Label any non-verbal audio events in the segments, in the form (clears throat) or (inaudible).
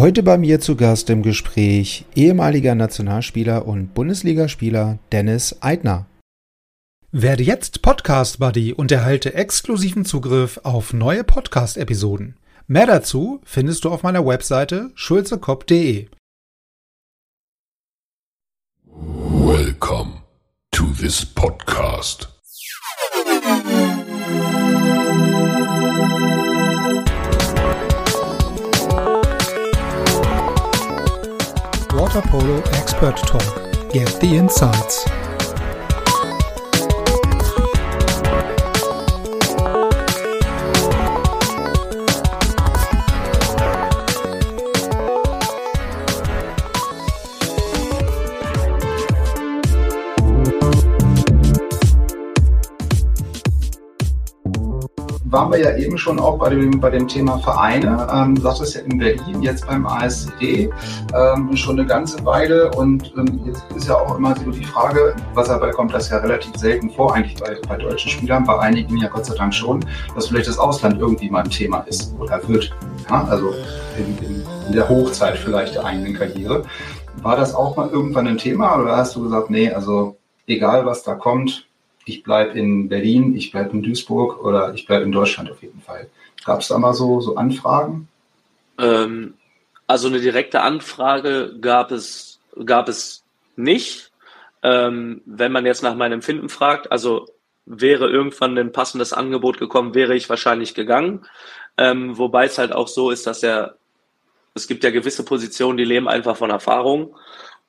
Heute bei mir zu Gast im Gespräch ehemaliger Nationalspieler und Bundesligaspieler Dennis Eitner. Werde jetzt Podcast Buddy und erhalte exklusiven Zugriff auf neue Podcast-Episoden. Mehr dazu findest du auf meiner Webseite schulzekopf.de. Welcome to this podcast. Water Polo Expert Talk. Get the insights. Waren wir ja eben schon auch bei dem, bei dem Thema Vereine. Ähm, du sagtest ja in Berlin, jetzt beim ASCD, ähm, schon eine ganze Weile. Und ähm, jetzt ist ja auch immer so die Frage, was dabei kommt, das ja relativ selten vor, eigentlich bei, bei deutschen Spielern, bei einigen ja Gott sei Dank schon, dass vielleicht das Ausland irgendwie mal ein Thema ist oder wird. Ja? Also in, in, in der Hochzeit vielleicht der eigenen Karriere. War das auch mal irgendwann ein Thema oder hast du gesagt, nee, also egal was da kommt, ich bleibe in Berlin, ich bleibe in Duisburg oder ich bleibe in Deutschland auf jeden Fall. Gab es da mal so, so Anfragen? Ähm, also eine direkte Anfrage gab es, gab es nicht. Ähm, wenn man jetzt nach meinem Empfinden fragt, also wäre irgendwann ein passendes Angebot gekommen, wäre ich wahrscheinlich gegangen. Ähm, wobei es halt auch so ist, dass ja, es gibt ja gewisse Positionen, die leben einfach von Erfahrung.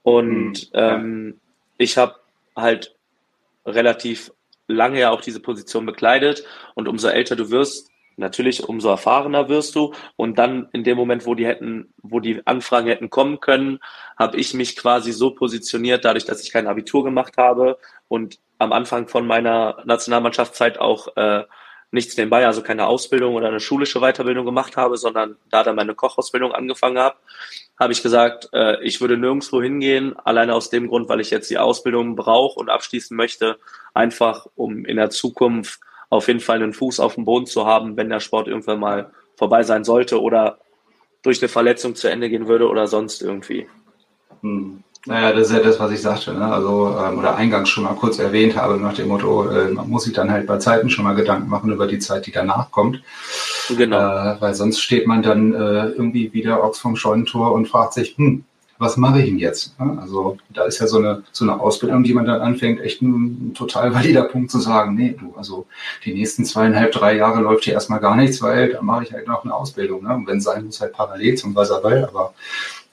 Und hm, ähm, ich habe halt relativ lange ja auch diese Position bekleidet. Und umso älter du wirst, natürlich umso erfahrener wirst du. Und dann in dem Moment, wo die hätten, wo die Anfragen hätten kommen können, habe ich mich quasi so positioniert, dadurch, dass ich kein Abitur gemacht habe und am Anfang von meiner Nationalmannschaftszeit auch äh, nichts nebenbei, also keine Ausbildung oder eine schulische Weiterbildung gemacht habe, sondern da dann meine Kochausbildung angefangen habe, habe ich gesagt, äh, ich würde nirgendwo hingehen, alleine aus dem Grund, weil ich jetzt die Ausbildung brauche und abschließen möchte, einfach um in der Zukunft auf jeden Fall einen Fuß auf dem Boden zu haben, wenn der Sport irgendwann mal vorbei sein sollte oder durch eine Verletzung zu Ende gehen würde oder sonst irgendwie. Hm. Naja, das ist ja das, was ich sagte, ne? also ähm, oder eingangs schon mal kurz erwähnt habe, nach dem Motto, äh, man muss sich dann halt bei Zeiten schon mal Gedanken machen über die Zeit, die danach kommt. Genau. Äh, weil sonst steht man dann äh, irgendwie wieder Ochs vom Scheunentor und fragt sich, hm, was mache ich denn jetzt? Also da ist ja so eine, so eine Ausbildung, die man dann anfängt, echt ein, ein total valider Punkt zu sagen, nee, du, also die nächsten zweieinhalb, drei Jahre läuft hier erstmal gar nichts, weil dann mache ich halt noch eine Ausbildung. Ne? Und wenn es sein muss, halt parallel zum Wasserball, aber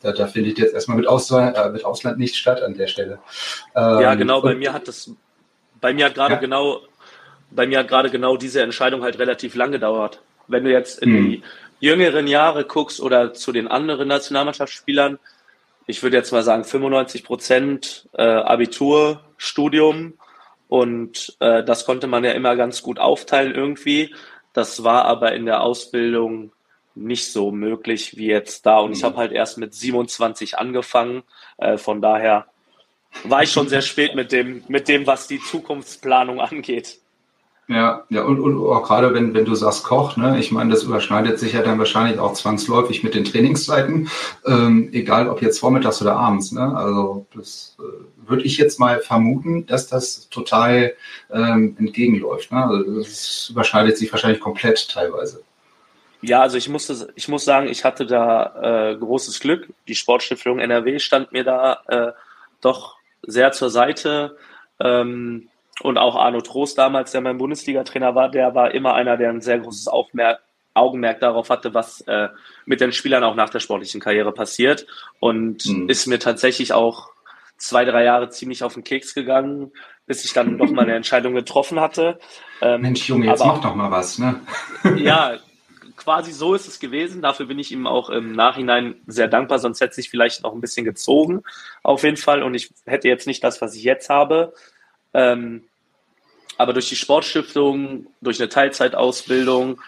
da, da findet jetzt erstmal mit Ausland, äh, mit Ausland nicht statt an der Stelle. Ähm, ja, genau, bei mir hat das, bei mir hat gerade ja? genau, bei mir hat gerade genau diese Entscheidung halt relativ lang gedauert. Wenn du jetzt in hm. die jüngeren Jahre guckst oder zu den anderen Nationalmannschaftsspielern, ich würde jetzt mal sagen 95 Prozent äh, Abitur, Studium und äh, das konnte man ja immer ganz gut aufteilen irgendwie. Das war aber in der Ausbildung nicht so möglich wie jetzt da. Und ich habe halt erst mit 27 angefangen. Äh, von daher war ich schon sehr spät mit dem, mit dem, was die Zukunftsplanung angeht. Ja, ja, und, und auch gerade wenn, wenn du sagst Koch, ne, ich meine, das überschneidet sich ja dann wahrscheinlich auch zwangsläufig mit den Trainingszeiten, ähm, egal ob jetzt vormittags oder abends. Ne? Also das äh, würde ich jetzt mal vermuten, dass das total ähm, entgegenläuft. Ne? Also das überschneidet sich wahrscheinlich komplett teilweise. Ja, also ich musste, ich muss sagen, ich hatte da äh, großes Glück. Die Sportstiftung NRW stand mir da äh, doch sehr zur Seite. Ähm, und auch Arno Trost damals, der mein Bundesliga-Trainer war, der war immer einer, der ein sehr großes Aufmerk Augenmerk darauf hatte, was äh, mit den Spielern auch nach der sportlichen Karriere passiert. Und mhm. ist mir tatsächlich auch zwei, drei Jahre ziemlich auf den Keks gegangen, bis ich dann doch mal eine (laughs) Entscheidung getroffen hatte. Ähm, Mensch, Junge, jetzt mach doch mal was, ne? ja, (laughs) quasi so ist es gewesen. Dafür bin ich ihm auch im Nachhinein sehr dankbar, sonst hätte sich vielleicht noch ein bisschen gezogen, auf jeden Fall. Und ich hätte jetzt nicht das, was ich jetzt habe. Ähm, aber durch die Sportstiftung, durch eine Teilzeitausbildung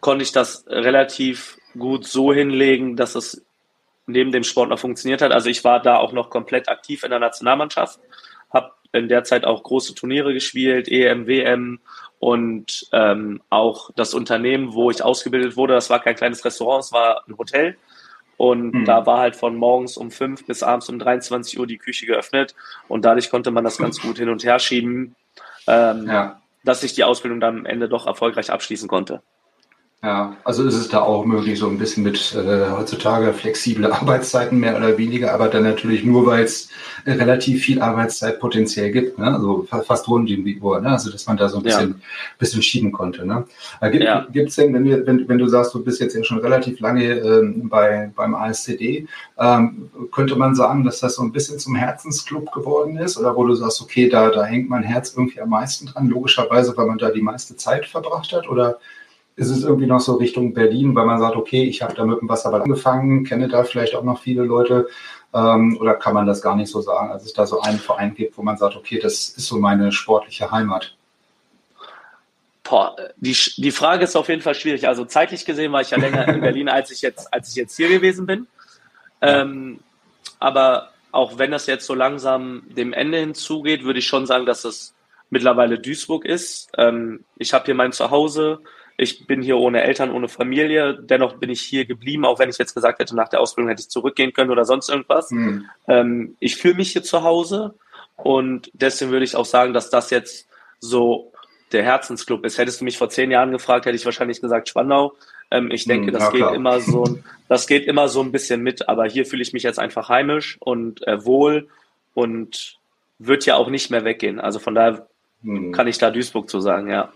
konnte ich das relativ gut so hinlegen, dass es neben dem Sport noch funktioniert hat. Also ich war da auch noch komplett aktiv in der Nationalmannschaft, habe in der Zeit auch große Turniere gespielt, EM, WM und ähm, auch das Unternehmen, wo ich ausgebildet wurde, das war kein kleines Restaurant, es war ein Hotel. Und mhm. da war halt von morgens um fünf bis abends um 23 Uhr die Küche geöffnet. Und dadurch konnte man das ganz gut hin und her schieben, ähm, ja. dass ich die Ausbildung dann am Ende doch erfolgreich abschließen konnte. Ja, also ist es da auch möglich, so ein bisschen mit äh, heutzutage flexible (laughs) Arbeitszeiten mehr oder weniger, aber dann natürlich nur, weil es äh, relativ viel Arbeitszeit potenziell gibt, ne? also fast rund um die Uhr, ne? also dass man da so ein bisschen, ja. bisschen schieben konnte. Ne? Äh, gibt ja. es denn, wenn, wir, wenn, wenn du sagst, du bist jetzt ja schon relativ lange ähm, bei, beim ASCD, ähm, könnte man sagen, dass das so ein bisschen zum Herzensclub geworden ist oder wo du sagst, okay, da, da hängt mein Herz irgendwie am meisten dran, logischerweise, weil man da die meiste Zeit verbracht hat oder ist es irgendwie noch so Richtung Berlin, weil man sagt, okay, ich habe da mit dem Wasserball angefangen, kenne da vielleicht auch noch viele Leute. Ähm, oder kann man das gar nicht so sagen, als es da so einen Verein gibt, wo man sagt, okay, das ist so meine sportliche Heimat? Boah, die, die Frage ist auf jeden Fall schwierig. Also zeitlich gesehen war ich ja länger in Berlin, (laughs) als ich jetzt, als ich jetzt hier gewesen bin. Ähm, aber auch wenn das jetzt so langsam dem Ende hinzugeht, würde ich schon sagen, dass es mittlerweile Duisburg ist. Ähm, ich habe hier mein Zuhause. Ich bin hier ohne Eltern, ohne Familie. Dennoch bin ich hier geblieben, auch wenn ich jetzt gesagt hätte, nach der Ausbildung hätte ich zurückgehen können oder sonst irgendwas. Mhm. Ähm, ich fühle mich hier zu Hause und deswegen würde ich auch sagen, dass das jetzt so der Herzensclub ist. Hättest du mich vor zehn Jahren gefragt, hätte ich wahrscheinlich gesagt Spandau. Ähm, ich denke, mhm, das geht immer so, das geht immer so ein bisschen mit, aber hier fühle ich mich jetzt einfach heimisch und äh, wohl und wird ja auch nicht mehr weggehen. Also von daher mhm. kann ich da Duisburg zu sagen, ja.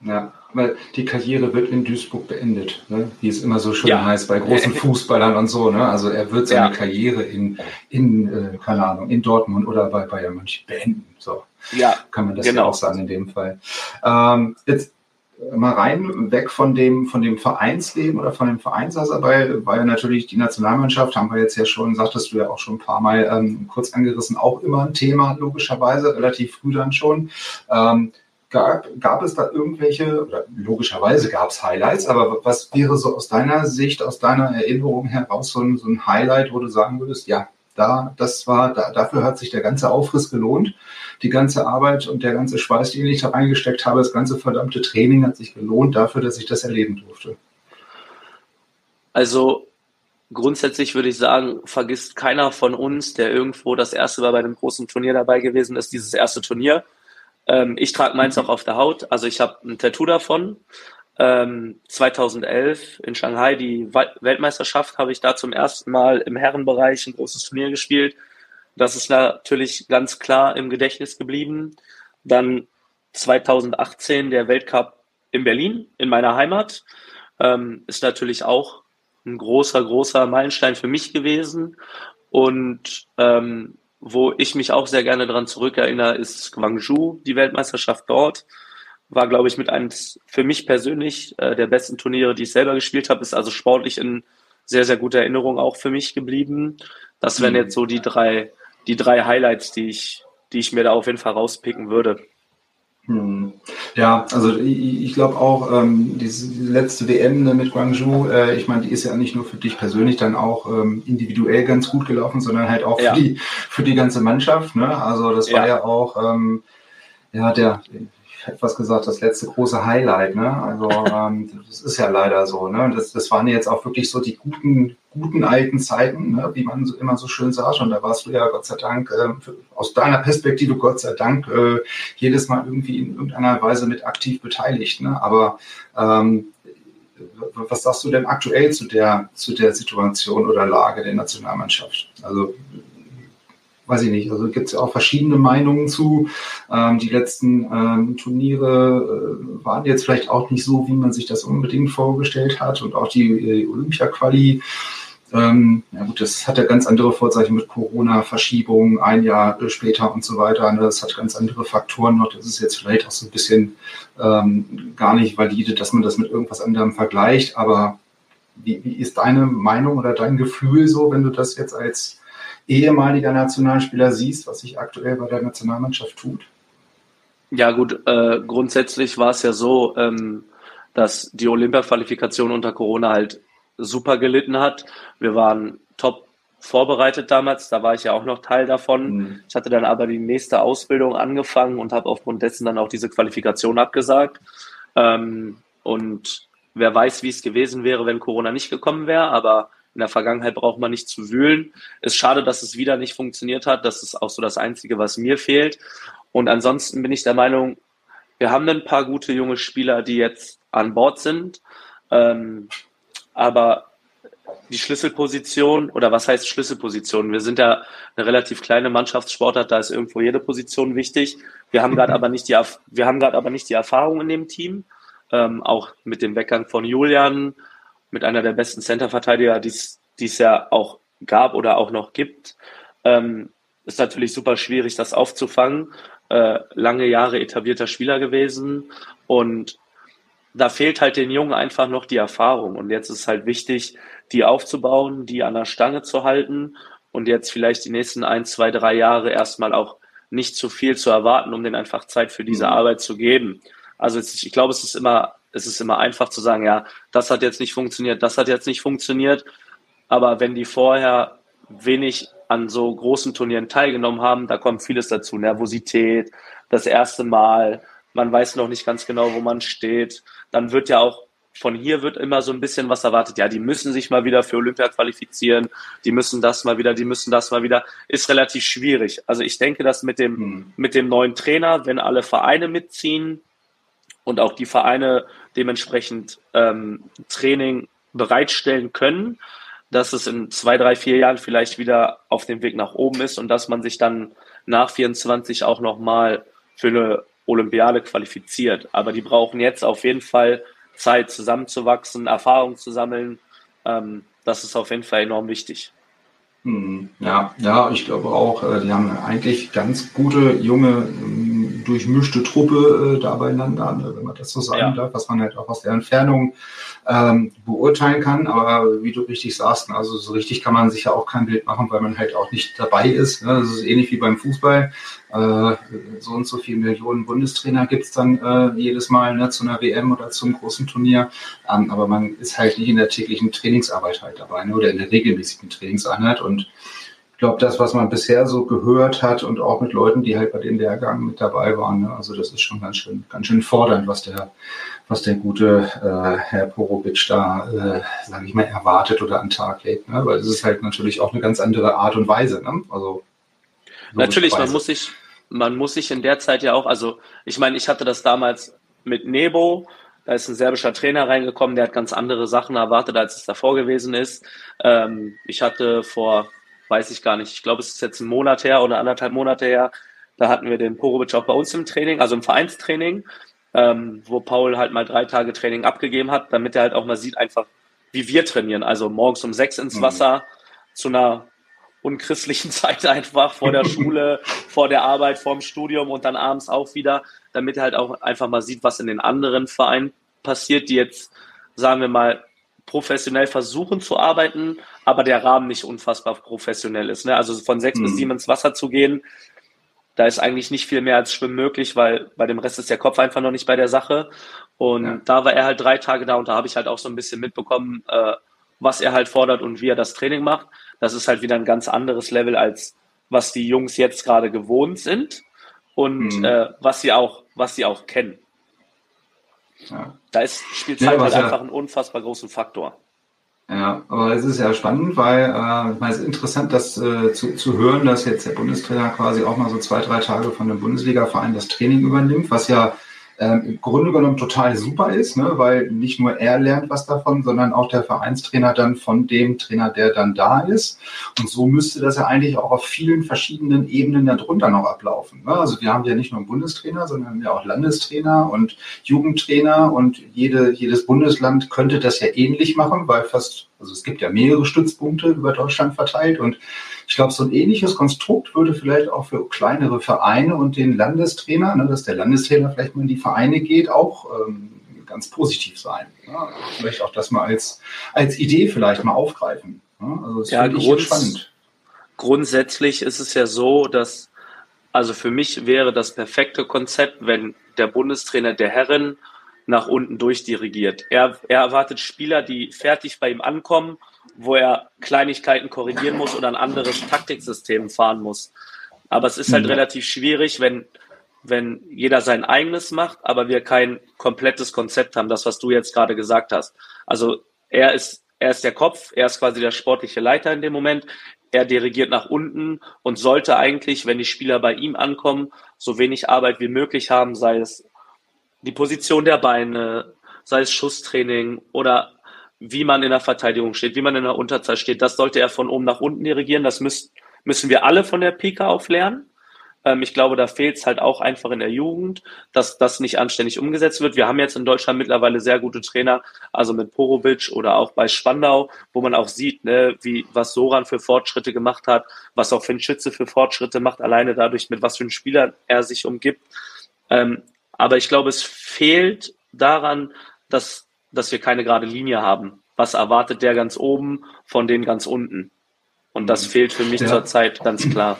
Ja, weil die Karriere wird in Duisburg beendet, ne? wie es immer so schön ja. heißt bei großen (laughs) Fußballern und so. Ne? Also er wird seine ja. Karriere in, in äh, keine Ahnung, in Dortmund oder bei Bayern München beenden. So ja, kann man das genau. ja auch sagen in dem Fall. Ähm, jetzt mal rein, weg von dem, von dem Vereinsleben oder von dem war ja natürlich die Nationalmannschaft, haben wir jetzt ja schon, sagtest du ja auch schon ein paar Mal ähm, kurz angerissen, auch immer ein Thema, logischerweise, relativ früh dann schon. Ähm, Gab, gab es da irgendwelche, oder logischerweise gab es Highlights, aber was wäre so aus deiner Sicht, aus deiner Erinnerung heraus so ein, so ein Highlight, wo du sagen würdest, ja, da, das war, da, dafür hat sich der ganze Aufriss gelohnt, die ganze Arbeit und der ganze Schweiß, den ich da eingesteckt habe, das ganze verdammte Training hat sich gelohnt dafür, dass ich das erleben durfte. Also grundsätzlich würde ich sagen, vergisst keiner von uns, der irgendwo das erste Mal bei einem großen Turnier dabei gewesen ist, dieses erste Turnier. Ähm, ich trage meins mhm. auch auf der Haut. Also ich habe ein Tattoo davon. Ähm, 2011 in Shanghai, die Weltmeisterschaft, habe ich da zum ersten Mal im Herrenbereich ein großes Turnier gespielt. Das ist natürlich ganz klar im Gedächtnis geblieben. Dann 2018 der Weltcup in Berlin, in meiner Heimat, ähm, ist natürlich auch ein großer, großer Meilenstein für mich gewesen. Und ähm, wo ich mich auch sehr gerne daran zurückerinnere, ist Guangzhou, die Weltmeisterschaft dort. War, glaube ich, mit eines für mich persönlich äh, der besten Turniere, die ich selber gespielt habe. Ist also sportlich in sehr, sehr guter Erinnerung auch für mich geblieben. Das wären mhm. jetzt so die drei, die drei Highlights, die ich, die ich mir da auf jeden Fall rauspicken würde. Hm. Ja, also ich, ich glaube auch, ähm, diese letzte WM ne, mit Guangzhou, äh, ich meine, die ist ja nicht nur für dich persönlich dann auch ähm, individuell ganz gut gelaufen, sondern halt auch ja. für, die, für die ganze Mannschaft. Ne? Also das war ja, ja auch ähm, ja, der, etwas gesagt, das letzte große Highlight. Ne? Also (laughs) ähm, das ist ja leider so. Ne? Das, das waren jetzt auch wirklich so die guten, guten alten Zeiten, ne? wie man so, immer so schön sagt. Und da warst du ja Gott sei Dank, äh, aus deiner Perspektive Gott sei Dank, äh, jedes Mal irgendwie in irgendeiner Weise mit aktiv beteiligt. Ne? Aber ähm, was sagst du denn aktuell zu der, zu der Situation oder Lage der Nationalmannschaft? Also weiß ich nicht, also gibt es auch verschiedene Meinungen zu. Ähm, die letzten ähm, Turniere äh, waren jetzt vielleicht auch nicht so, wie man sich das unbedingt vorgestellt hat und auch die äh, Olympia-Quali. Ähm, ja gut, das hat ja ganz andere Vorzeichen mit Corona, Verschiebung, ein Jahr später und so weiter. Ne? Das hat ganz andere Faktoren noch. Das ist jetzt vielleicht auch so ein bisschen ähm, gar nicht valide, dass man das mit irgendwas anderem vergleicht. Aber wie, wie ist deine Meinung oder dein Gefühl so, wenn du das jetzt als ehemaliger Nationalspieler siehst, was sich aktuell bei der Nationalmannschaft tut? Ja gut, äh, grundsätzlich war es ja so, ähm, dass die Olympia-Qualifikation unter Corona halt super gelitten hat. Wir waren top vorbereitet damals, da war ich ja auch noch Teil davon. Mhm. Ich hatte dann aber die nächste Ausbildung angefangen und habe aufgrund dessen dann auch diese Qualifikation abgesagt. Ähm, und wer weiß, wie es gewesen wäre, wenn Corona nicht gekommen wäre, aber in der Vergangenheit braucht man nicht zu wühlen. Ist schade, dass es wieder nicht funktioniert hat. Das ist auch so das Einzige, was mir fehlt. Und ansonsten bin ich der Meinung, wir haben ein paar gute junge Spieler, die jetzt an Bord sind. Ähm, aber die Schlüsselposition oder was heißt Schlüsselposition? Wir sind ja eine relativ kleine Mannschaftssportart, da ist irgendwo jede Position wichtig. Wir haben gerade aber nicht die, wir haben gerade aber nicht die Erfahrung in dem Team. Ähm, auch mit dem Weggang von Julian, mit einer der besten Centerverteidiger, die es ja auch gab oder auch noch gibt. Ähm, ist natürlich super schwierig, das aufzufangen. Äh, lange Jahre etablierter Spieler gewesen und da fehlt halt den Jungen einfach noch die Erfahrung. Und jetzt ist halt wichtig, die aufzubauen, die an der Stange zu halten und jetzt vielleicht die nächsten ein, zwei, drei Jahre erstmal auch nicht zu viel zu erwarten, um denen einfach Zeit für diese mhm. Arbeit zu geben. Also ich glaube, es ist immer, es ist immer einfach zu sagen, ja, das hat jetzt nicht funktioniert, das hat jetzt nicht funktioniert. Aber wenn die vorher wenig an so großen Turnieren teilgenommen haben, da kommt vieles dazu. Nervosität, das erste Mal, man weiß noch nicht ganz genau, wo man steht. Dann wird ja auch von hier wird immer so ein bisschen was erwartet. Ja, die müssen sich mal wieder für Olympia qualifizieren, die müssen das mal wieder, die müssen das mal wieder. Ist relativ schwierig. Also ich denke, dass mit dem, hm. mit dem neuen Trainer, wenn alle Vereine mitziehen und auch die Vereine dementsprechend ähm, Training bereitstellen können, dass es in zwei, drei, vier Jahren vielleicht wieder auf dem Weg nach oben ist und dass man sich dann nach 24 auch nochmal für eine Olympiade qualifiziert. Aber die brauchen jetzt auf jeden Fall Zeit zusammenzuwachsen, Erfahrung zu sammeln. Ähm, das ist auf jeden Fall enorm wichtig. Hm, ja, ja, ich glaube auch, äh, die haben eigentlich ganz gute, junge, durchmischte Truppe äh, da beieinander, ne, wenn man das so sagen ja. darf, was man halt auch aus der Entfernung ähm, beurteilen kann. Aber wie du richtig sagst, ne, also so richtig kann man sich ja auch kein Bild machen, weil man halt auch nicht dabei ist. Ne? Das ist ähnlich wie beim Fußball. Äh, so und so viele Millionen Bundestrainer gibt's dann äh, jedes Mal ne, zu einer WM oder zum großen Turnier. Ähm, aber man ist halt nicht in der täglichen Trainingsarbeit halt dabei ne, oder in der regelmäßigen Trainingseinheit. Und glaube, das, was man bisher so gehört hat und auch mit Leuten, die halt bei dem Lehrgang mit dabei waren, ne, also das ist schon ganz schön, ganz schön fordernd, was der was der gute äh, Herr Porovic da, äh, sage ich mal, erwartet oder an den Tag legt. Ne? Weil es ist halt natürlich auch eine ganz andere Art und Weise. Ne? Also natürlich, man muss sich, man muss sich in der Zeit ja auch, also ich meine, ich hatte das damals mit Nebo, da ist ein serbischer Trainer reingekommen, der hat ganz andere Sachen erwartet, als es davor gewesen ist. Ähm, ich hatte vor, weiß ich gar nicht, ich glaube, es ist jetzt ein Monat her oder anderthalb Monate her, da hatten wir den Porovic auch bei uns im Training, also im Vereinstraining ähm, wo Paul halt mal drei Tage Training abgegeben hat, damit er halt auch mal sieht, einfach, wie wir trainieren. Also morgens um sechs ins mhm. Wasser mhm. zu einer unchristlichen (laughs) Zeit einfach vor der Schule, (laughs) vor der Arbeit, vorm Studium und dann abends auch wieder, damit er halt auch einfach mal sieht, was in den anderen Vereinen passiert, die jetzt, sagen wir mal, professionell versuchen zu arbeiten, aber der Rahmen nicht unfassbar professionell ist. Ne? Also von sechs mhm. bis sieben ins Wasser zu gehen, da ist eigentlich nicht viel mehr als Schwimmen möglich, weil bei dem Rest ist der Kopf einfach noch nicht bei der Sache. Und ja. da war er halt drei Tage da und da habe ich halt auch so ein bisschen mitbekommen, äh, was er halt fordert und wie er das Training macht. Das ist halt wieder ein ganz anderes Level, als was die Jungs jetzt gerade gewohnt sind und mhm. äh, was sie auch, was sie auch kennen. Ja. Da ist, spielt Zeit ja, halt einfach einen unfassbar großen Faktor. Ja, aber es ist ja spannend, weil äh, ich meine, es ist interessant, das äh, zu, zu hören, dass jetzt der Bundestrainer quasi auch mal so zwei, drei Tage von dem Bundesliga-Verein das Training übernimmt, was ja ähm, im Grunde genommen total super ist, ne? weil nicht nur er lernt was davon, sondern auch der Vereinstrainer dann von dem Trainer, der dann da ist. Und so müsste das ja eigentlich auch auf vielen verschiedenen Ebenen darunter noch ablaufen. Ne? Also wir haben ja nicht nur einen Bundestrainer, sondern ja auch Landestrainer und Jugendtrainer und jede, jedes Bundesland könnte das ja ähnlich machen, weil fast, also es gibt ja mehrere Stützpunkte über Deutschland verteilt und ich glaube, so ein ähnliches Konstrukt würde vielleicht auch für kleinere Vereine und den Landestrainer, ne, dass der Landestrainer vielleicht mal in die Vereine geht, auch ähm, ganz positiv sein. Ja, vielleicht auch das mal als, als Idee vielleicht mal aufgreifen. Ja, also das ja, grunds spannend. Grundsätzlich ist es ja so, dass, also für mich wäre das perfekte Konzept, wenn der Bundestrainer der Herren nach unten durchdirigiert. Er, er erwartet Spieler, die fertig bei ihm ankommen wo er Kleinigkeiten korrigieren muss oder ein anderes Taktiksystem fahren muss. Aber es ist halt mhm. relativ schwierig, wenn, wenn jeder sein eigenes macht, aber wir kein komplettes Konzept haben, das, was du jetzt gerade gesagt hast. Also er ist er ist der Kopf, er ist quasi der sportliche Leiter in dem Moment. Er dirigiert nach unten und sollte eigentlich, wenn die Spieler bei ihm ankommen, so wenig Arbeit wie möglich haben, sei es die Position der Beine, sei es Schusstraining oder wie man in der Verteidigung steht, wie man in der Unterzahl steht. Das sollte er von oben nach unten dirigieren. Das müssen, müssen wir alle von der Pika auf lernen. Ähm, ich glaube, da fehlt es halt auch einfach in der Jugend, dass das nicht anständig umgesetzt wird. Wir haben jetzt in Deutschland mittlerweile sehr gute Trainer, also mit Porovic oder auch bei Spandau, wo man auch sieht, ne, wie, was Soran für Fortschritte gemacht hat, was auch Finn Schütze für Fortschritte macht, alleine dadurch, mit was für einen Spieler er sich umgibt. Ähm, aber ich glaube, es fehlt daran, dass, dass wir keine gerade Linie haben. Was erwartet der ganz oben von den ganz unten? Und das mhm. fehlt für mich ja. zurzeit ganz klar.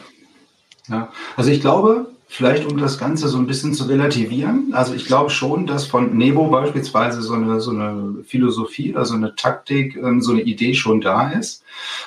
Ja, also ich glaube, vielleicht um das Ganze so ein bisschen zu relativieren, also ich glaube schon, dass von Nebo beispielsweise so eine, so eine Philosophie oder so eine Taktik, ähm, so eine Idee schon da ist.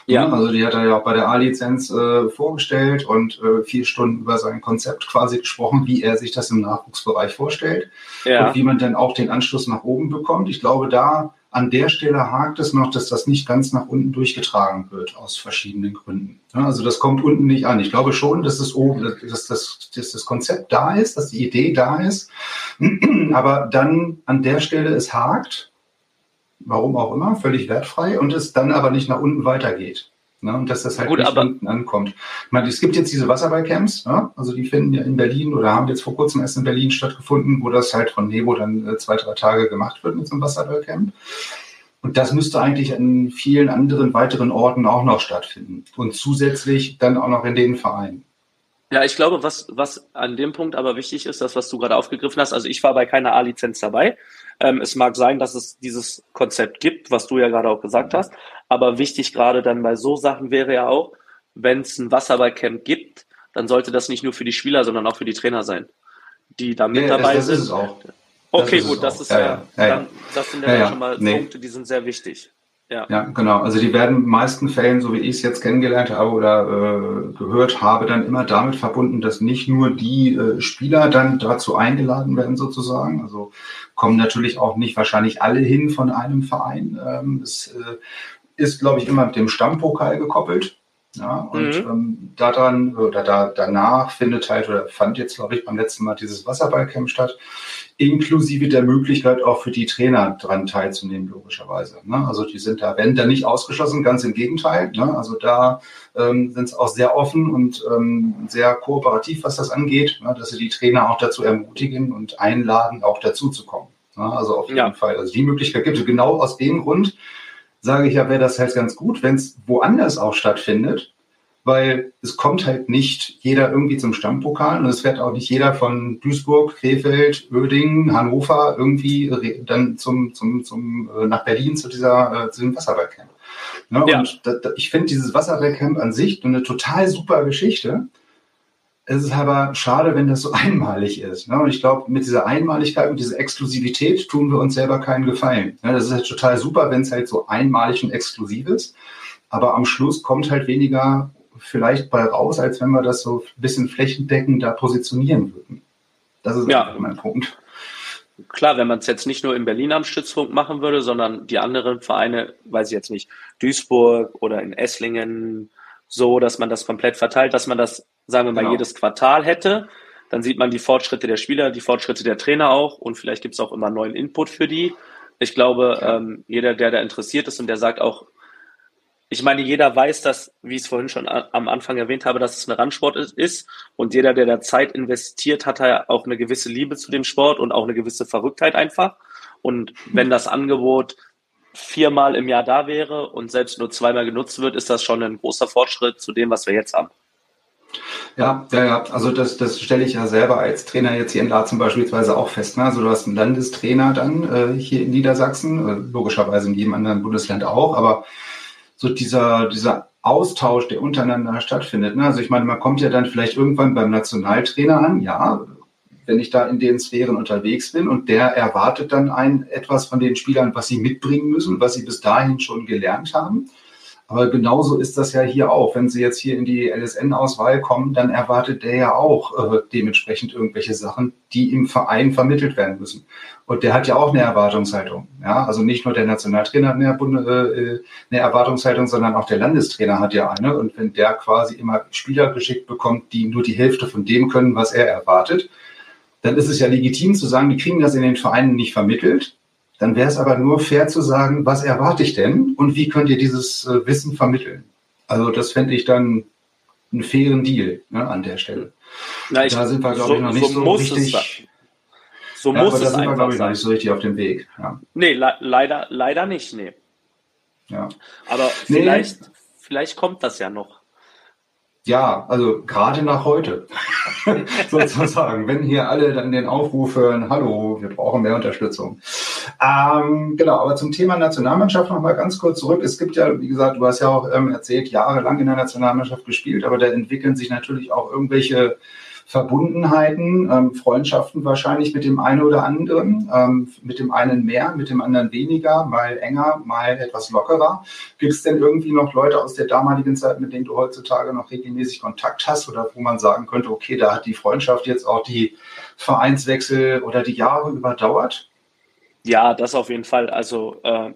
Ja. Also die hat er ja auch bei der A-Lizenz äh, vorgestellt und äh, vier Stunden über sein Konzept quasi gesprochen, wie er sich das im Nachwuchsbereich vorstellt ja. und wie man dann auch den Anschluss nach oben bekommt. Ich glaube, da an der Stelle hakt es noch, dass das nicht ganz nach unten durchgetragen wird, aus verschiedenen Gründen. also das kommt unten nicht an. Ich glaube schon, dass das, oben, dass das, dass das Konzept da ist, dass die Idee da ist, (clears throat) aber dann an der Stelle es hakt, warum auch immer, völlig wertfrei, und es dann aber nicht nach unten weitergeht. Ne, und dass das halt Gut, nicht unten ankommt. Ich meine, es gibt jetzt diese Wasserballcamps, ne? also die finden ja in Berlin oder haben jetzt vor kurzem erst in Berlin stattgefunden, wo das halt von Nebo dann äh, zwei, drei Tage gemacht wird mit so einem Wasserballcamp. Und das müsste eigentlich an vielen anderen weiteren Orten auch noch stattfinden. Und zusätzlich dann auch noch in den Vereinen. Ja, ich glaube, was, was an dem Punkt aber wichtig ist, das, was du gerade aufgegriffen hast, also ich war bei keiner A-Lizenz dabei. Ähm, es mag sein, dass es dieses Konzept gibt, was du ja gerade auch gesagt hast, aber wichtig gerade dann bei so Sachen wäre ja auch, wenn es ein Wasserballcamp gibt, dann sollte das nicht nur für die Spieler, sondern auch für die Trainer sein, die da mit ja, dabei das, das sind. Ist es auch. Okay, gut, das ist ja, ja, ja, dann, das sind ja, schon mal. Punkte, die sind sehr wichtig. Ja. ja, genau. Also die werden in den meisten Fällen, so wie ich es jetzt kennengelernt habe oder äh, gehört habe, dann immer damit verbunden, dass nicht nur die äh, Spieler dann dazu eingeladen werden sozusagen. Also kommen natürlich auch nicht wahrscheinlich alle hin von einem Verein. Ähm, es äh, ist, glaube ich, immer mit dem Stammpokal gekoppelt. Ja, und mhm. ähm, daran oder da, danach findet halt oder fand jetzt, glaube ich, beim letzten Mal dieses Wasserballcamp statt, inklusive der Möglichkeit auch für die Trainer dran teilzunehmen, logischerweise. Ne? Also die sind da, wenn da nicht ausgeschlossen, ganz im Gegenteil. Ne? Also da ähm, sind sie auch sehr offen und ähm, sehr kooperativ, was das angeht, ne? dass sie die Trainer auch dazu ermutigen und einladen, auch dazu zu kommen. Ne? Also auf jeden ja. Fall. Also die Möglichkeit gibt es genau aus dem Grund, sage ich ja, wäre das halt ganz gut, wenn es woanders auch stattfindet, weil es kommt halt nicht jeder irgendwie zum Stammpokal und es fährt auch nicht jeder von Duisburg, Krefeld, Oerdingen, Hannover irgendwie dann zum, zum, zum, äh, nach Berlin zu dieser, äh, zu dem Wasserballcamp. Ne? Ja. Und da, da, ich finde dieses Wasserballcamp an sich eine total super Geschichte. Es ist aber schade, wenn das so (laughs) einmalig ist. Ne? Und ich glaube, mit dieser Einmaligkeit und dieser Exklusivität tun wir uns selber keinen Gefallen. Ne? Das ist halt total super, wenn es halt so einmalig und exklusiv ist. Aber am Schluss kommt halt weniger vielleicht bei raus, als wenn wir das so ein bisschen flächendeckend da positionieren würden. Das ist ja. mein Punkt. Klar, wenn man es jetzt nicht nur in Berlin am Stützpunkt machen würde, sondern die anderen Vereine, weiß ich jetzt nicht, Duisburg oder in Esslingen, so, dass man das komplett verteilt, dass man das sagen wir mal, genau. jedes Quartal hätte. Dann sieht man die Fortschritte der Spieler, die Fortschritte der Trainer auch und vielleicht gibt es auch immer neuen Input für die. Ich glaube, ja. ähm, jeder, der da interessiert ist und der sagt auch, ich meine, jeder weiß, dass, wie ich es vorhin schon am Anfang erwähnt habe, dass es ein Randsport ist. Und jeder, der da Zeit investiert, hat ja auch eine gewisse Liebe zu dem Sport und auch eine gewisse Verrücktheit einfach. Und wenn das Angebot viermal im Jahr da wäre und selbst nur zweimal genutzt wird, ist das schon ein großer Fortschritt zu dem, was wir jetzt haben. Ja, ja, ja. Also das, das stelle ich ja selber als Trainer jetzt hier in Laatzen beispielsweise auch fest. Ne? Also du hast einen Landestrainer dann äh, hier in Niedersachsen, äh, logischerweise in jedem anderen Bundesland auch, aber so dieser, dieser Austausch, der untereinander stattfindet. Ne? Also ich meine, man kommt ja dann vielleicht irgendwann beim Nationaltrainer an, ja, wenn ich da in den Sphären unterwegs bin und der erwartet dann ein etwas von den Spielern, was sie mitbringen müssen, was sie bis dahin schon gelernt haben. Aber genauso ist das ja hier auch. Wenn Sie jetzt hier in die LSN-Auswahl kommen, dann erwartet der ja auch äh, dementsprechend irgendwelche Sachen, die im Verein vermittelt werden müssen. Und der hat ja auch eine Erwartungshaltung. Ja, also nicht nur der Nationaltrainer hat eine, äh, eine Erwartungshaltung, sondern auch der Landestrainer hat ja eine. Und wenn der quasi immer Spieler geschickt bekommt, die nur die Hälfte von dem können, was er erwartet, dann ist es ja legitim zu sagen, die kriegen das in den Vereinen nicht vermittelt. Dann wäre es aber nur fair zu sagen, was erwarte ich denn und wie könnt ihr dieses äh, Wissen vermitteln? Also das fände ich dann einen fairen Deal ne, an der Stelle. Na, ich, da sind wir, glaube so, ich, noch nicht so, so richtig. So ja, muss aber es da sind wir, glaube ich, noch nicht so richtig auf dem Weg. Ja. Nee, le leider, leider nicht, nee. Ja. Aber vielleicht, nee. vielleicht kommt das ja noch. Ja, also gerade nach heute, (laughs) (laughs) sozusagen, wenn hier alle dann den Aufruf hören, hallo, wir brauchen mehr Unterstützung. Ähm, genau, aber zum Thema Nationalmannschaft noch mal ganz kurz zurück. Es gibt ja, wie gesagt, du hast ja auch ähm, erzählt, jahrelang in der Nationalmannschaft gespielt, aber da entwickeln sich natürlich auch irgendwelche Verbundenheiten, ähm, Freundschaften wahrscheinlich mit dem einen oder anderen, ähm, mit dem einen mehr, mit dem anderen weniger, mal enger, mal etwas lockerer. Gibt es denn irgendwie noch Leute aus der damaligen Zeit, mit denen du heutzutage noch regelmäßig Kontakt hast oder wo man sagen könnte, okay, da hat die Freundschaft jetzt auch die Vereinswechsel oder die Jahre überdauert? Ja, das auf jeden Fall. Also äh,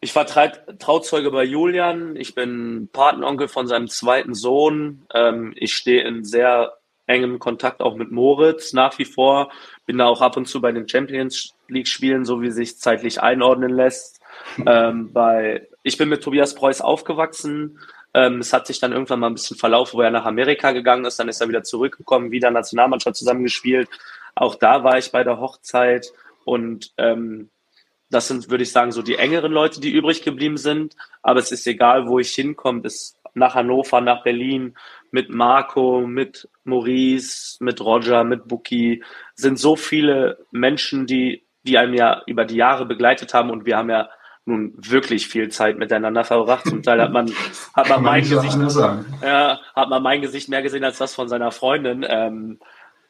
ich war Trauzeuge bei Julian. Ich bin Patenonkel von seinem zweiten Sohn. Ähm, ich stehe in sehr engem Kontakt auch mit Moritz nach wie vor. Bin da auch ab und zu bei den Champions League Spielen, so wie sich zeitlich einordnen lässt. (laughs) Ähm, bei, ich bin mit Tobias Preuß aufgewachsen. Ähm, es hat sich dann irgendwann mal ein bisschen verlaufen, wo er nach Amerika gegangen ist. Dann ist er wieder zurückgekommen, wieder Nationalmannschaft zusammengespielt. Auch da war ich bei der Hochzeit und ähm, das sind, würde ich sagen, so die engeren Leute, die übrig geblieben sind. Aber es ist egal, wo ich hinkomme, ist nach Hannover, nach Berlin, mit Marco, mit Maurice, mit Roger, mit Buki, sind so viele Menschen, die, die einem ja über die Jahre begleitet haben und wir haben ja nun wirklich viel Zeit miteinander verbracht. Zum Teil hat man, hat man mein Gesicht, ja, hat man mein Gesicht mehr gesehen als das von seiner Freundin. Ähm,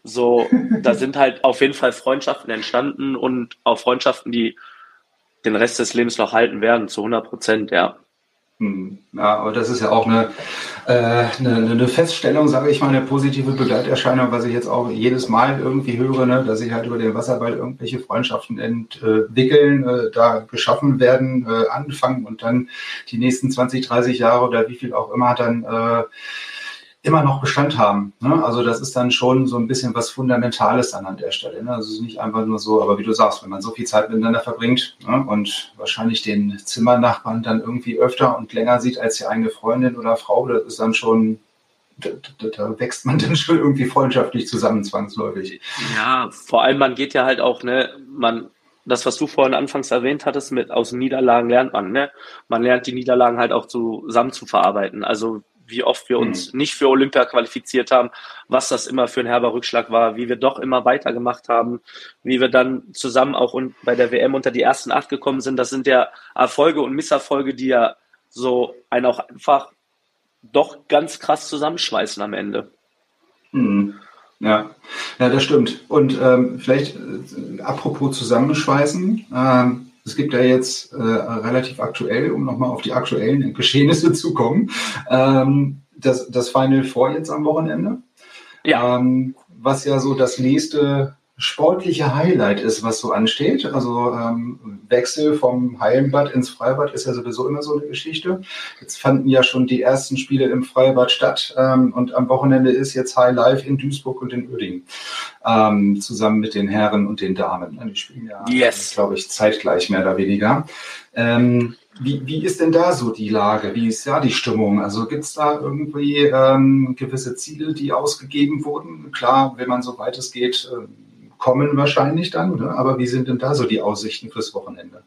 so, da (laughs) sind halt auf jeden Fall Freundschaften entstanden und auch Freundschaften, die den Rest des Lebens noch halten werden, zu 100 Prozent, ja. Hm. Ja, aber das ist ja auch eine, äh, eine, eine Feststellung, sage ich mal, eine positive Begleiterscheinung, was ich jetzt auch jedes Mal irgendwie höre, ne, dass sich halt über den Wasserball irgendwelche Freundschaften entwickeln, äh, da geschaffen werden, äh, anfangen und dann die nächsten 20, 30 Jahre oder wie viel auch immer dann äh, immer noch Bestand haben. Ne? Also das ist dann schon so ein bisschen was Fundamentales dann an der Stelle. Ne? Also es ist nicht einfach nur so, aber wie du sagst, wenn man so viel Zeit miteinander verbringt ne? und wahrscheinlich den Zimmernachbarn dann irgendwie öfter und länger sieht als die eigene Freundin oder Frau, das ist dann schon, da, da, da wächst man dann schon irgendwie freundschaftlich zusammen, zwangsläufig. Ja, vor allem man geht ja halt auch, ne, man das, was du vorhin anfangs erwähnt hattest, mit aus Niederlagen lernt man, ne? Man lernt die Niederlagen halt auch zusammen zu verarbeiten. Also wie oft wir uns mhm. nicht für Olympia qualifiziert haben, was das immer für ein herber Rückschlag war, wie wir doch immer weitergemacht haben, wie wir dann zusammen auch bei der WM unter die ersten acht gekommen sind. Das sind ja Erfolge und Misserfolge, die ja so einen auch einfach doch ganz krass zusammenschweißen am Ende. Mhm. Ja, ja, das stimmt. Und ähm, vielleicht äh, apropos zusammenschweißen, ähm, es gibt ja jetzt äh, relativ aktuell, um nochmal auf die aktuellen Geschehnisse (laughs) zu kommen, ähm, das, das Final Four jetzt am Wochenende. Ja. Ähm, was ja so das nächste sportliche Highlight ist, was so ansteht. Also ähm, Wechsel vom Hallenbad ins Freibad ist ja sowieso immer so eine Geschichte. Jetzt fanden ja schon die ersten Spiele im Freibad statt ähm, und am Wochenende ist jetzt High Life in Duisburg und in Uerdingen ähm, zusammen mit den Herren und den Damen. Die spielen ja, yes. glaube ich, zeitgleich mehr oder weniger. Ähm, wie, wie ist denn da so die Lage? Wie ist ja die Stimmung? Also gibt es da irgendwie ähm, gewisse Ziele, die ausgegeben wurden? Klar, wenn man so weit es geht, äh, kommen wahrscheinlich dann. Ne? Aber wie sind denn da so die Aussichten fürs Wochenende?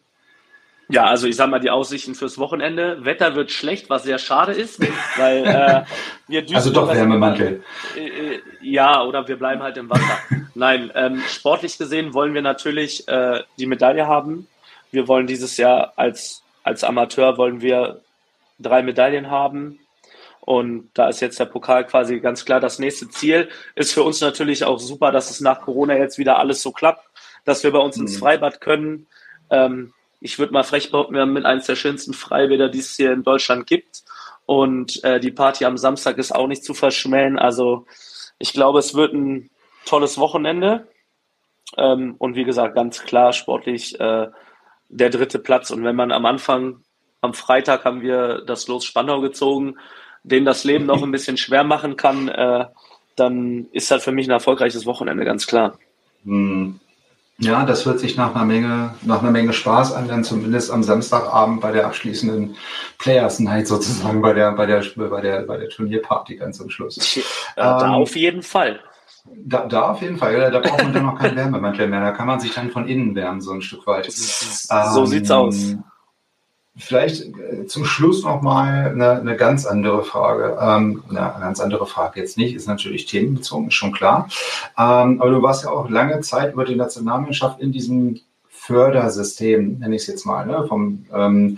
Ja, also ich sag mal, die Aussichten fürs Wochenende. Wetter wird schlecht, was sehr schade ist, weil äh, (laughs) wir Also doch Wärmemantel. Äh, äh, ja, oder wir bleiben halt im Wasser. Nein, ähm, sportlich gesehen wollen wir natürlich äh, die Medaille haben. Wir wollen dieses Jahr als, als Amateur wollen wir drei Medaillen haben. Und da ist jetzt der Pokal quasi ganz klar das nächste Ziel. Ist für uns natürlich auch super, dass es nach Corona jetzt wieder alles so klappt, dass wir bei uns mhm. ins Freibad können. Ähm, ich würde mal frech behaupten, wir haben mit eines der schönsten Freibäder, die es hier in Deutschland gibt. Und äh, die Party am Samstag ist auch nicht zu verschmähen. Also ich glaube, es wird ein tolles Wochenende. Ähm, und wie gesagt, ganz klar sportlich äh, der dritte Platz. Und wenn man am Anfang, am Freitag haben wir das Los Spandau gezogen, denen das Leben noch ein bisschen schwer machen kann, äh, dann ist das für mich ein erfolgreiches Wochenende, ganz klar. Hm. Ja, das hört sich nach einer Menge, nach einer Menge Spaß an, dann zumindest am Samstagabend bei der abschließenden Players Night sozusagen, bei der, bei der, bei der, bei der Turnierparty ganz zum Schluss. Ja, da ähm, auf jeden Fall. Da, da auf jeden Fall, da braucht man dann noch kein Wärmemantel mehr. Da kann man sich dann von innen wärmen, so ein Stück weit. So ähm, sieht's aus. Vielleicht äh, zum Schluss nochmal eine, eine ganz andere Frage. Ähm, eine ganz andere Frage jetzt nicht, ist natürlich themenbezogen, ist schon klar. Ähm, aber du warst ja auch lange Zeit über die Nationalmannschaft in diesem Fördersystem, nenne ich es jetzt mal, ne? vom, ähm,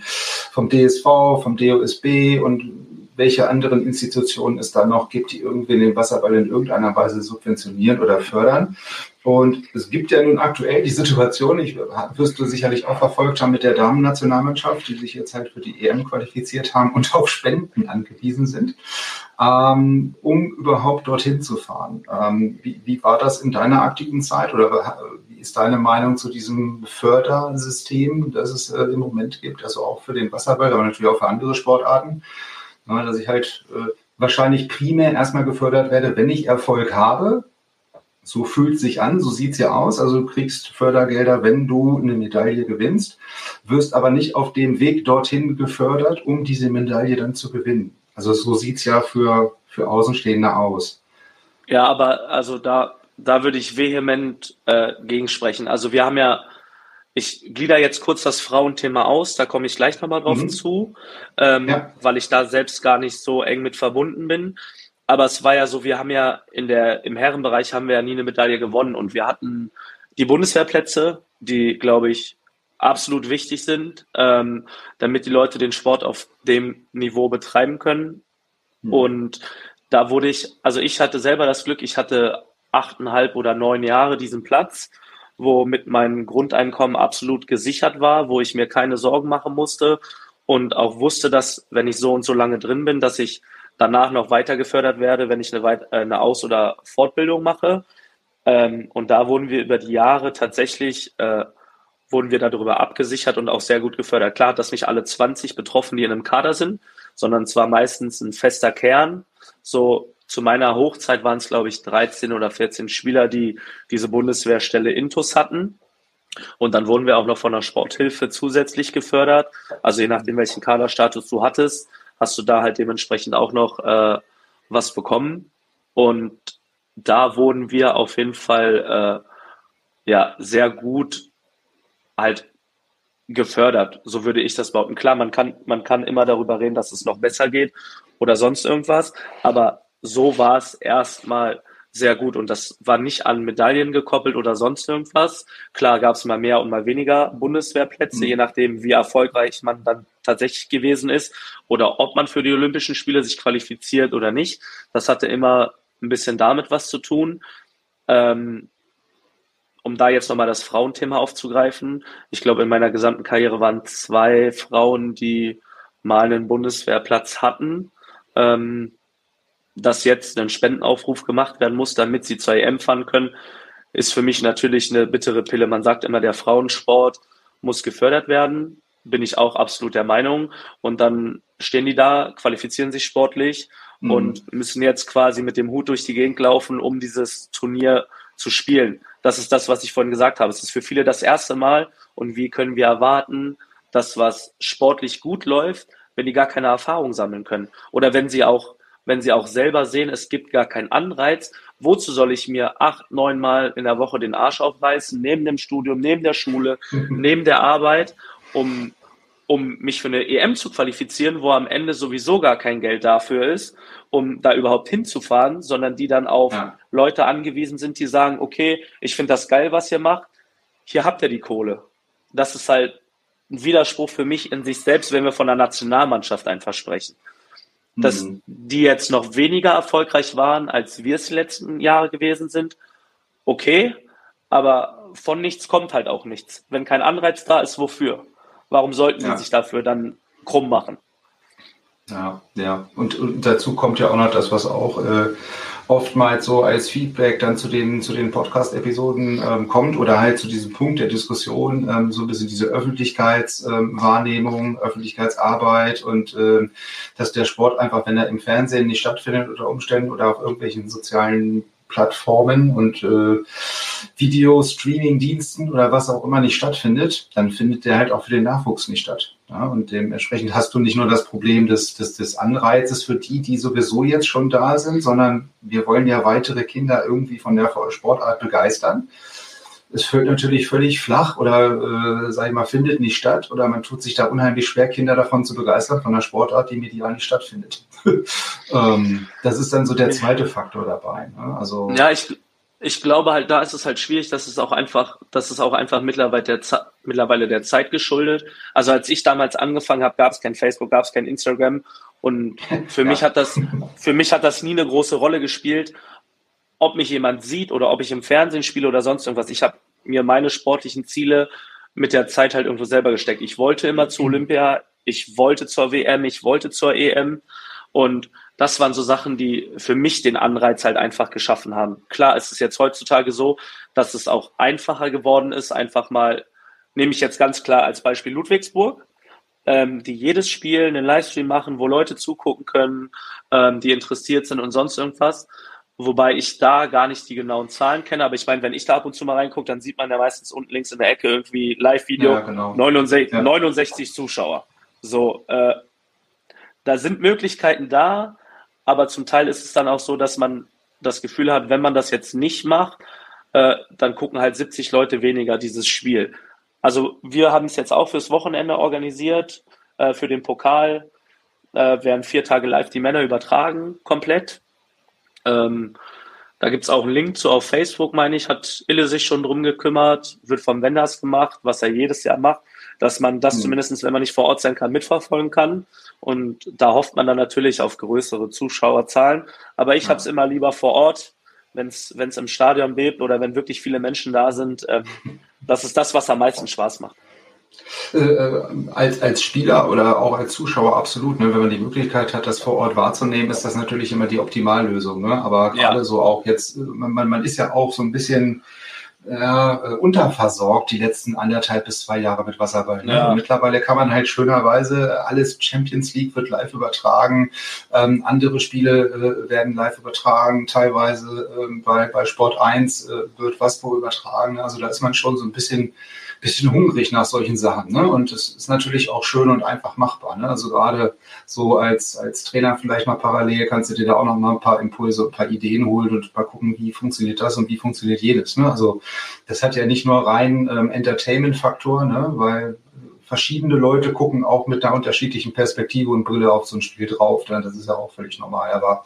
vom DSV, vom DOSB und welche anderen Institutionen es da noch gibt, die irgendwie den Wasserball in irgendeiner Weise subventionieren oder fördern. Und es gibt ja nun aktuell die Situation, ich wirst du sicherlich auch verfolgt haben mit der Damen-Nationalmannschaft, die sich jetzt halt für die EM qualifiziert haben und auf Spenden angewiesen sind, ähm, um überhaupt dorthin zu fahren. Ähm, wie, wie, war das in deiner aktiven Zeit oder wie ist deine Meinung zu diesem Fördersystem, das es äh, im Moment gibt, also auch für den Wasserball, aber natürlich auch für andere Sportarten? Ja, dass ich halt äh, wahrscheinlich primär erstmal gefördert werde, wenn ich Erfolg habe. So fühlt sich an, so sieht es ja aus. Also du kriegst Fördergelder, wenn du eine Medaille gewinnst, wirst aber nicht auf dem Weg dorthin gefördert, um diese Medaille dann zu gewinnen. Also so sieht es ja für, für Außenstehende aus. Ja, aber also da, da würde ich vehement äh, gegensprechen. Also wir haben ja ich glieder jetzt kurz das Frauenthema aus, da komme ich gleich nochmal drauf mhm. zu, ähm, ja. weil ich da selbst gar nicht so eng mit verbunden bin. Aber es war ja so, wir haben ja in der, im Herrenbereich haben wir ja nie eine Medaille gewonnen und wir hatten die Bundeswehrplätze, die, glaube ich, absolut wichtig sind, ähm, damit die Leute den Sport auf dem Niveau betreiben können. Mhm. Und da wurde ich, also ich hatte selber das Glück, ich hatte achteinhalb oder neun Jahre diesen Platz womit mein Grundeinkommen absolut gesichert war, wo ich mir keine Sorgen machen musste und auch wusste, dass wenn ich so und so lange drin bin, dass ich danach noch weiter gefördert werde, wenn ich eine, äh, Aus- oder Fortbildung mache. Ähm, und da wurden wir über die Jahre tatsächlich, äh, wurden wir darüber abgesichert und auch sehr gut gefördert. Klar, dass nicht alle 20 betroffen, die in einem Kader sind, sondern zwar meistens ein fester Kern, so zu meiner Hochzeit waren es, glaube ich, 13 oder 14 Spieler, die diese Bundeswehrstelle Intus hatten. Und dann wurden wir auch noch von der Sporthilfe zusätzlich gefördert. Also je nachdem, welchen Kaderstatus du hattest, hast du da halt dementsprechend auch noch äh, was bekommen. Und da wurden wir auf jeden Fall äh, ja sehr gut halt gefördert. So würde ich das behaupten. Klar, man kann, man kann immer darüber reden, dass es noch besser geht oder sonst irgendwas. Aber so war es erstmal sehr gut. Und das war nicht an Medaillen gekoppelt oder sonst irgendwas. Klar gab es mal mehr und mal weniger Bundeswehrplätze, mhm. je nachdem, wie erfolgreich man dann tatsächlich gewesen ist oder ob man für die Olympischen Spiele sich qualifiziert oder nicht. Das hatte immer ein bisschen damit was zu tun. Ähm, um da jetzt nochmal das Frauenthema aufzugreifen. Ich glaube, in meiner gesamten Karriere waren zwei Frauen, die mal einen Bundeswehrplatz hatten. Ähm, dass jetzt ein Spendenaufruf gemacht werden muss, damit sie zur EM fahren können, ist für mich natürlich eine bittere Pille. Man sagt immer, der Frauensport muss gefördert werden. Bin ich auch absolut der Meinung. Und dann stehen die da, qualifizieren sich sportlich mhm. und müssen jetzt quasi mit dem Hut durch die Gegend laufen, um dieses Turnier zu spielen. Das ist das, was ich vorhin gesagt habe. Es ist für viele das erste Mal. Und wie können wir erwarten, dass was sportlich gut läuft, wenn die gar keine Erfahrung sammeln können? Oder wenn sie auch wenn sie auch selber sehen, es gibt gar keinen Anreiz, wozu soll ich mir acht, neun Mal in der Woche den Arsch aufreißen, neben dem Studium, neben der Schule, (laughs) neben der Arbeit, um, um mich für eine EM zu qualifizieren, wo am Ende sowieso gar kein Geld dafür ist, um da überhaupt hinzufahren, sondern die dann auf ja. Leute angewiesen sind, die sagen, okay, ich finde das geil, was ihr macht, hier habt ihr die Kohle. Das ist halt ein Widerspruch für mich in sich selbst, wenn wir von der Nationalmannschaft einfach sprechen dass mhm. die jetzt noch weniger erfolgreich waren, als wir es die letzten Jahre gewesen sind. Okay, aber von nichts kommt halt auch nichts. Wenn kein Anreiz da ist, wofür? Warum sollten ja. sie sich dafür dann krumm machen? Ja, ja. Und, und, dazu kommt ja auch noch das, was auch äh, oftmals so als Feedback dann zu den, zu den Podcast-Episoden ähm, kommt oder halt zu diesem Punkt der Diskussion, ähm, so ein bisschen diese Öffentlichkeitswahrnehmung, ähm, Öffentlichkeitsarbeit und äh, dass der Sport einfach, wenn er im Fernsehen nicht stattfindet unter Umständen oder auf irgendwelchen sozialen Plattformen und äh, Video-Streaming-Diensten oder was auch immer nicht stattfindet, dann findet der halt auch für den Nachwuchs nicht statt. Ja, und dementsprechend hast du nicht nur das Problem des, des, des Anreizes für die, die sowieso jetzt schon da sind, sondern wir wollen ja weitere Kinder irgendwie von der Sportart begeistern es fällt natürlich völlig flach oder, äh, sag ich mal, findet nicht statt oder man tut sich da unheimlich schwer, Kinder davon zu begeistern, von einer Sportart, die medial nicht stattfindet. (laughs) ähm, das ist dann so der zweite Faktor dabei. Ne? Also, ja, ich, ich glaube halt, da ist es halt schwierig, dass es auch einfach, dass es auch einfach mittlerweile der, mittlerweile der Zeit geschuldet. Also als ich damals angefangen habe, gab es kein Facebook, gab es kein Instagram und für (laughs) ja. mich hat das, für mich hat das nie eine große Rolle gespielt, ob mich jemand sieht oder ob ich im Fernsehen spiele oder sonst irgendwas. Ich habe mir meine sportlichen Ziele mit der Zeit halt irgendwo selber gesteckt. Ich wollte immer zu Olympia, ich wollte zur WM, ich wollte zur EM und das waren so Sachen, die für mich den Anreiz halt einfach geschaffen haben. Klar, ist es jetzt heutzutage so, dass es auch einfacher geworden ist, einfach mal, nehme ich jetzt ganz klar als Beispiel Ludwigsburg, ähm, die jedes Spiel einen Livestream machen, wo Leute zugucken können, ähm, die interessiert sind und sonst irgendwas wobei ich da gar nicht die genauen Zahlen kenne. Aber ich meine, wenn ich da ab und zu mal reingucke, dann sieht man ja meistens unten links in der Ecke irgendwie Live-Video ja, genau. 69, ja. 69, Zuschauer. So, äh, da sind Möglichkeiten da, aber zum Teil ist es dann auch so, dass man das Gefühl hat, wenn man das jetzt nicht macht, äh, dann gucken halt 70 Leute weniger dieses Spiel. Also wir haben es jetzt auch fürs Wochenende organisiert, äh, für den Pokal äh, werden vier Tage live die Männer übertragen, komplett. Ähm, da gibt es auch einen Link zu auf Facebook, meine ich, hat Ille sich schon drum gekümmert, wird vom Wenders gemacht, was er jedes Jahr macht, dass man das mhm. zumindest, wenn man nicht vor Ort sein kann, mitverfolgen kann. Und da hofft man dann natürlich auf größere Zuschauerzahlen. Aber ich ja. habe es immer lieber vor Ort, wenn es im Stadion bebt oder wenn wirklich viele Menschen da sind. Äh, das ist das, was am meisten Spaß macht. Äh, äh, als, als Spieler oder auch als Zuschauer absolut. Ne? Wenn man die Möglichkeit hat, das vor Ort wahrzunehmen, ist das natürlich immer die Optimallösung. Ne? Aber gerade ja. so auch jetzt, man, man ist ja auch so ein bisschen äh, unterversorgt die letzten anderthalb bis zwei Jahre mit Wasserball. Ne? Ja. mittlerweile kann man halt schönerweise alles Champions League wird live übertragen, ähm, andere Spiele äh, werden live übertragen, teilweise äh, bei, bei Sport 1 äh, wird was wo übertragen. Also da ist man schon so ein bisschen bisschen hungrig nach solchen Sachen. Ne? Und es ist natürlich auch schön und einfach machbar. Ne? Also gerade so als, als Trainer vielleicht mal parallel kannst du dir da auch noch mal ein paar Impulse, ein paar Ideen holen und mal gucken, wie funktioniert das und wie funktioniert jedes. Ne? Also das hat ja nicht nur rein ähm, Entertainment-Faktor, ne? weil verschiedene Leute gucken auch mit einer unterschiedlichen Perspektive und Brille auf so ein Spiel drauf. Ne? Das ist ja auch völlig normal. Aber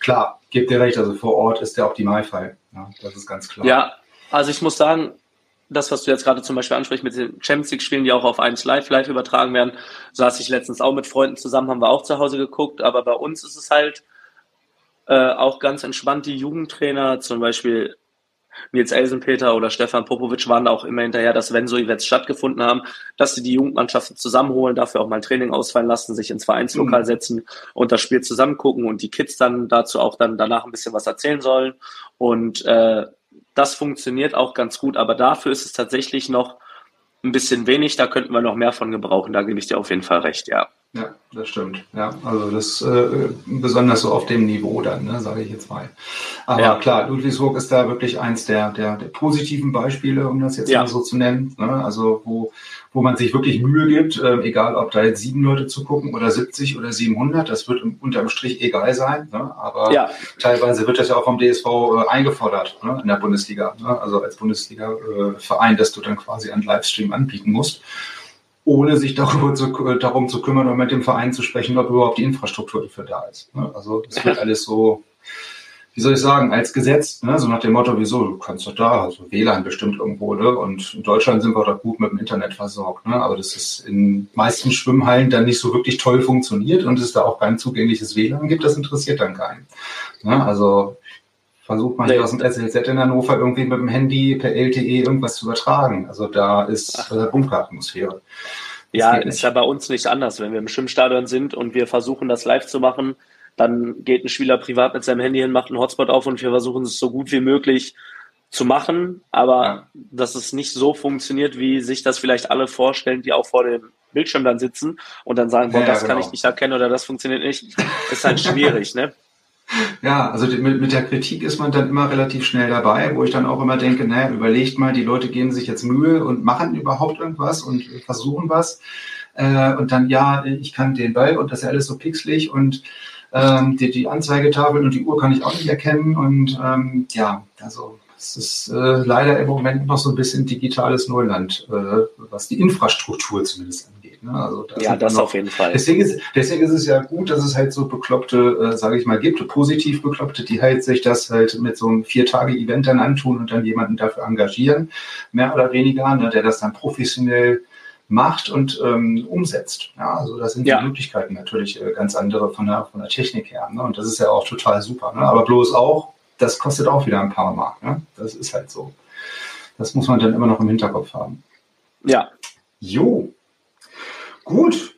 klar, gebt dir recht, also vor Ort ist der Optimalfall. Ja, das ist ganz klar. Ja, also ich muss sagen, das, was du jetzt gerade zum Beispiel ansprichst mit den Champions League-Spielen, die auch auf 1 Live live übertragen werden, saß ich letztens auch mit Freunden zusammen, haben wir auch zu Hause geguckt, aber bei uns ist es halt äh, auch ganz entspannt. Die Jugendtrainer, zum Beispiel Nils Elsenpeter oder Stefan Popovic, waren da auch immer hinterher, dass wenn so Events stattgefunden haben, dass sie die Jugendmannschaften zusammenholen, dafür auch mal ein Training ausfallen lassen, sich ins Vereinslokal mhm. setzen und das Spiel zusammen gucken und die Kids dann dazu auch dann danach ein bisschen was erzählen sollen. Und äh, das funktioniert auch ganz gut, aber dafür ist es tatsächlich noch ein bisschen wenig. Da könnten wir noch mehr von gebrauchen. Da gebe ich dir auf jeden Fall recht, ja. Ja, das stimmt. Ja, also das äh, besonders so auf dem Niveau dann, ne, sage ich jetzt mal. Aber ja. klar, Ludwigsburg ist da wirklich eins der, der, der positiven Beispiele, um das jetzt ja. mal so zu nennen. Ne? Also wo, wo man sich wirklich Mühe gibt, äh, egal ob da jetzt sieben Leute zugucken oder 70 oder 700, das wird unterm Strich egal sein. Ne? Aber ja. teilweise wird das ja auch vom DSV äh, eingefordert ne? in der Bundesliga. Ne? Also als Bundesliga-Verein, äh, dass du dann quasi einen Livestream anbieten musst ohne sich darüber zu, darum zu kümmern und mit dem Verein zu sprechen, ob überhaupt die Infrastruktur dafür da ist. Ne? Also das wird (laughs) alles so, wie soll ich sagen, als Gesetz, ne? so nach dem Motto, wieso, du kannst doch da, also WLAN bestimmt irgendwo, ne? und in Deutschland sind wir doch gut mit dem Internet versorgt, ne? aber das ist in meisten Schwimmhallen dann nicht so wirklich toll funktioniert und es da auch kein zugängliches WLAN gibt, das interessiert dann keinen. Ne? Also versucht man nee. aus dem SLZ in Hannover irgendwie mit dem Handy per LTE irgendwas zu übertragen. Also da ist äh, Bunkeratmosphäre. ja, ist ja bei uns nicht anders. Wenn wir im Schwimmstadion sind und wir versuchen, das live zu machen, dann geht ein Spieler privat mit seinem Handy hin, macht einen Hotspot auf und wir versuchen es so gut wie möglich zu machen, aber ja. dass es nicht so funktioniert, wie sich das vielleicht alle vorstellen, die auch vor dem Bildschirm dann sitzen und dann sagen, boah, ja, das genau. kann ich nicht erkennen oder das funktioniert nicht, ist halt schwierig, ne? Ja, also mit, mit der Kritik ist man dann immer relativ schnell dabei, wo ich dann auch immer denke, naja, überlegt mal, die Leute geben sich jetzt Mühe und machen überhaupt irgendwas und versuchen was. Äh, und dann, ja, ich kann den Ball und das ist ja alles so pixelig und ähm, die, die Anzeigetafel und die Uhr kann ich auch nicht erkennen. Und ähm, ja, also es ist äh, leider im Moment noch so ein bisschen digitales Neuland, äh, was die Infrastruktur zumindest angeht. Ne? Also da ja, das noch, auf jeden Fall. Deswegen ist, deswegen ist es ja gut, dass es halt so Bekloppte, äh, sage ich mal, gibt, positiv Bekloppte, die halt sich das halt mit so einem Vier-Tage-Event dann antun und dann jemanden dafür engagieren, mehr oder weniger, ne, der das dann professionell macht und ähm, umsetzt. Ja, also das sind ja. die Möglichkeiten natürlich äh, ganz andere von der, von der Technik her. Ne? Und das ist ja auch total super. Ne? Aber bloß auch, das kostet auch wieder ein paar Mark. Ne? Das ist halt so. Das muss man dann immer noch im Hinterkopf haben. Ja. Jo. Gut.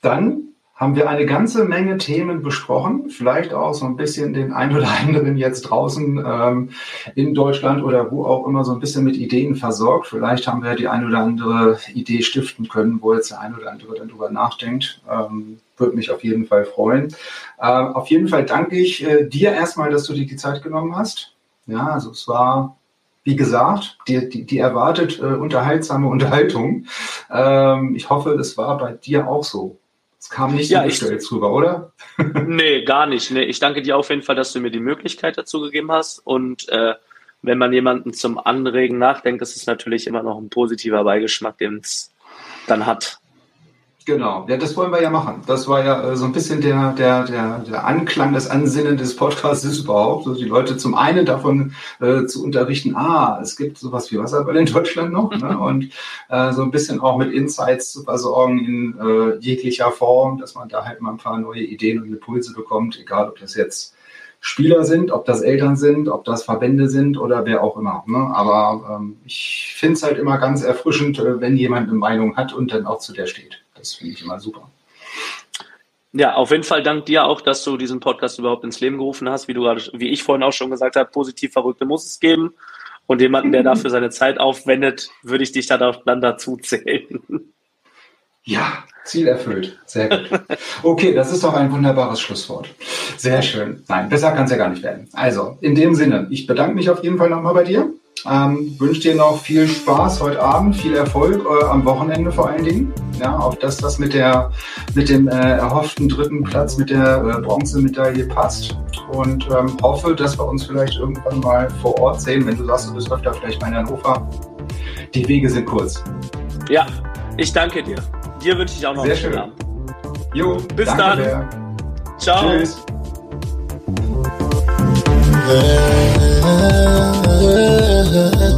Dann haben wir eine ganze Menge Themen besprochen, vielleicht auch so ein bisschen den ein oder anderen jetzt draußen ähm, in Deutschland oder wo auch immer so ein bisschen mit Ideen versorgt. Vielleicht haben wir die ein oder andere Idee stiften können, wo jetzt der ein oder andere dann drüber nachdenkt. Ähm, Würde mich auf jeden Fall freuen. Äh, auf jeden Fall danke ich äh, dir erstmal, dass du dir die Zeit genommen hast. Ja, also es war wie gesagt, die, die, die erwartet äh, unterhaltsame Unterhaltung. Ähm, ich hoffe, es war bei dir auch so. Es kam nicht ja, so gestellt rüber, oder? (laughs) nee, gar nicht. Nee, ich danke dir auf jeden Fall, dass du mir die Möglichkeit dazu gegeben hast. Und äh, wenn man jemanden zum Anregen nachdenkt, ist es natürlich immer noch ein positiver Beigeschmack, den es dann hat. Genau, ja, das wollen wir ja machen. Das war ja äh, so ein bisschen der, der, der, der Anklang, das Ansinnen des Podcasts ist überhaupt, also die Leute zum einen davon äh, zu unterrichten, ah, es gibt sowas wie Wasserball in Deutschland noch ne? (laughs) und äh, so ein bisschen auch mit Insights zu versorgen in äh, jeglicher Form, dass man da halt mal ein paar neue Ideen und Impulse bekommt, egal ob das jetzt Spieler sind, ob das Eltern sind, ob das Verbände sind oder wer auch immer. Ne? Aber ähm, ich finde es halt immer ganz erfrischend, äh, wenn jemand eine Meinung hat und dann auch zu der steht. Das finde ich immer super. Ja, auf jeden Fall dank dir auch, dass du diesen Podcast überhaupt ins Leben gerufen hast. Wie du gerade, wie ich vorhin auch schon gesagt habe, positiv Verrückte muss es geben. Und jemanden, der dafür seine Zeit aufwendet, würde ich dich dann dazu zählen. Ja, Ziel erfüllt. Sehr gut. Okay, das ist doch ein wunderbares Schlusswort. Sehr schön. Nein, besser kann es ja gar nicht werden. Also, in dem Sinne, ich bedanke mich auf jeden Fall nochmal bei dir. Ähm, wünsche dir noch viel Spaß heute Abend, viel Erfolg äh, am Wochenende vor allen Dingen. Ja, auf dass das mit der mit dem äh, erhofften dritten Platz mit der äh, Bronzemedaille passt und ähm, hoffe, dass wir uns vielleicht irgendwann mal vor Ort sehen, wenn du sagst, du bist öfter vielleicht mal in Hannover. Die Wege sind kurz. Ja, ich danke dir. Dir wünsche ich auch noch Sehr einen schönen Abend. Jo, bis dann. Sehr. Ciao. Tschüss. Yeah.